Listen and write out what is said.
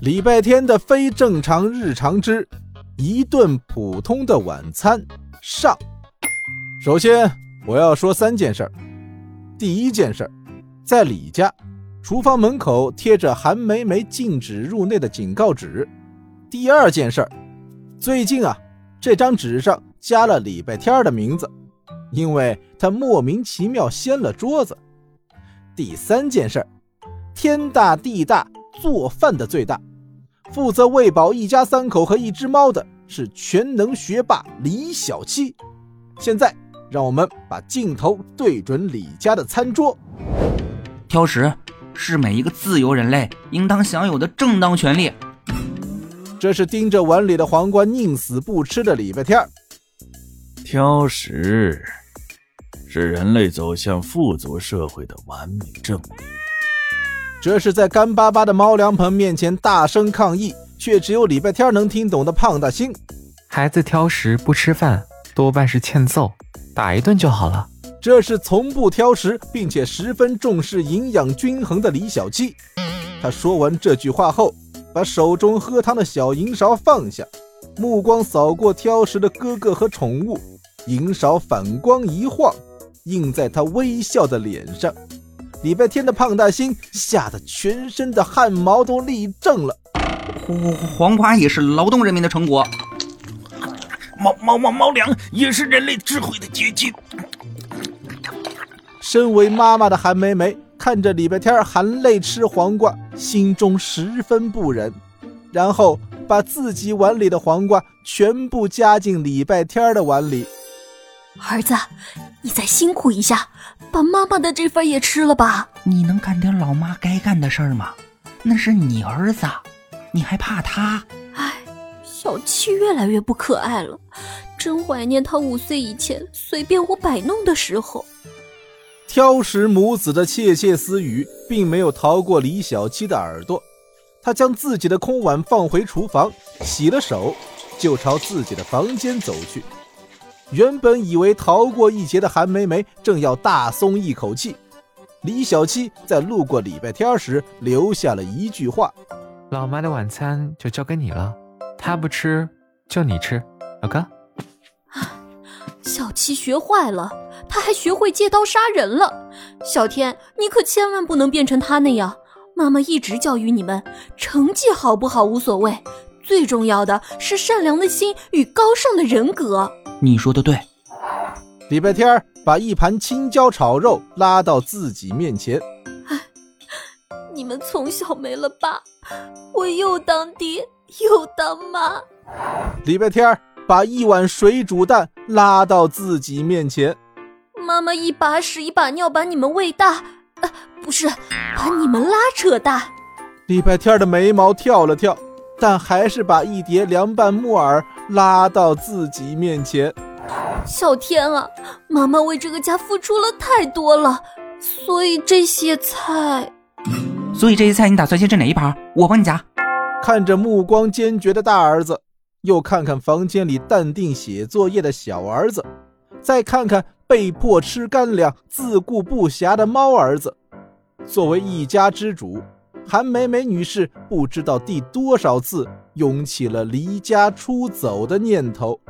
礼拜天的非正常日常之一顿普通的晚餐上。首先，我要说三件事儿。第一件事儿，在李家，厨房门口贴着韩梅梅禁止入内的警告纸。第二件事儿，最近啊，这张纸上加了礼拜天的名字，因为他莫名其妙掀了桌子。第三件事儿，天大地大，做饭的最大。负责喂饱一家三口和一只猫的是全能学霸李小七。现在，让我们把镜头对准李家的餐桌。挑食是每一个自由人类应当享有的正当权利。这是盯着碗里的黄瓜宁死不吃的礼拜天。挑食是人类走向富足社会的完美证明。这是在干巴巴的猫粮盆面前大声抗议，却只有礼拜天能听懂的胖大星。孩子挑食不吃饭，多半是欠揍，打一顿就好了。这是从不挑食并且十分重视营养均衡的李小七。他说完这句话后，把手中喝汤的小银勺放下，目光扫过挑食的哥哥和宠物，银勺反光一晃，映在他微笑的脸上。礼拜天的胖大星吓得全身的汗毛都立正了。黄黄瓜也是劳动人民的成果，猫猫猫猫粮也是人类智慧的结晶。身为妈妈的韩梅梅看着礼拜天含泪吃黄瓜，心中十分不忍，然后把自己碗里的黄瓜全部加进礼拜天的碗里。儿子，你再辛苦一下，把妈妈的这份也吃了吧。你能干点老妈该干的事儿吗？那是你儿子，你还怕他？唉，小七越来越不可爱了，真怀念他五岁以前随便我摆弄的时候。挑食母子的窃窃私语并没有逃过李小七的耳朵，他将自己的空碗放回厨房，洗了手，就朝自己的房间走去。原本以为逃过一劫的韩梅梅正要大松一口气，李小七在路过礼拜天时留下了一句话：“老妈的晚餐就交给你了，她不吃就你吃，老哥。”小七学坏了，他还学会借刀杀人了。小天，你可千万不能变成他那样。妈妈一直教育你们，成绩好不好无所谓，最重要的是善良的心与高尚的人格。你说的对，礼拜天把一盘青椒炒肉拉到自己面前。哎，你们从小没了爸，我又当爹又当妈。礼拜天把一碗水煮蛋拉到自己面前。妈妈一把屎一把尿把你们喂大，呃，不是把你们拉扯大。礼拜天的眉毛跳了跳。但还是把一碟凉拌木耳拉到自己面前。小天啊，妈妈为这个家付出了太多了，所以这些菜，所以这些菜你打算先吃哪一盘？我帮你夹。看着目光坚决的大儿子，又看看房间里淡定写作业的小儿子，再看看被迫吃干粮、自顾不暇的猫儿子，作为一家之主。韩美美女士不知道第多少次涌起了离家出走的念头。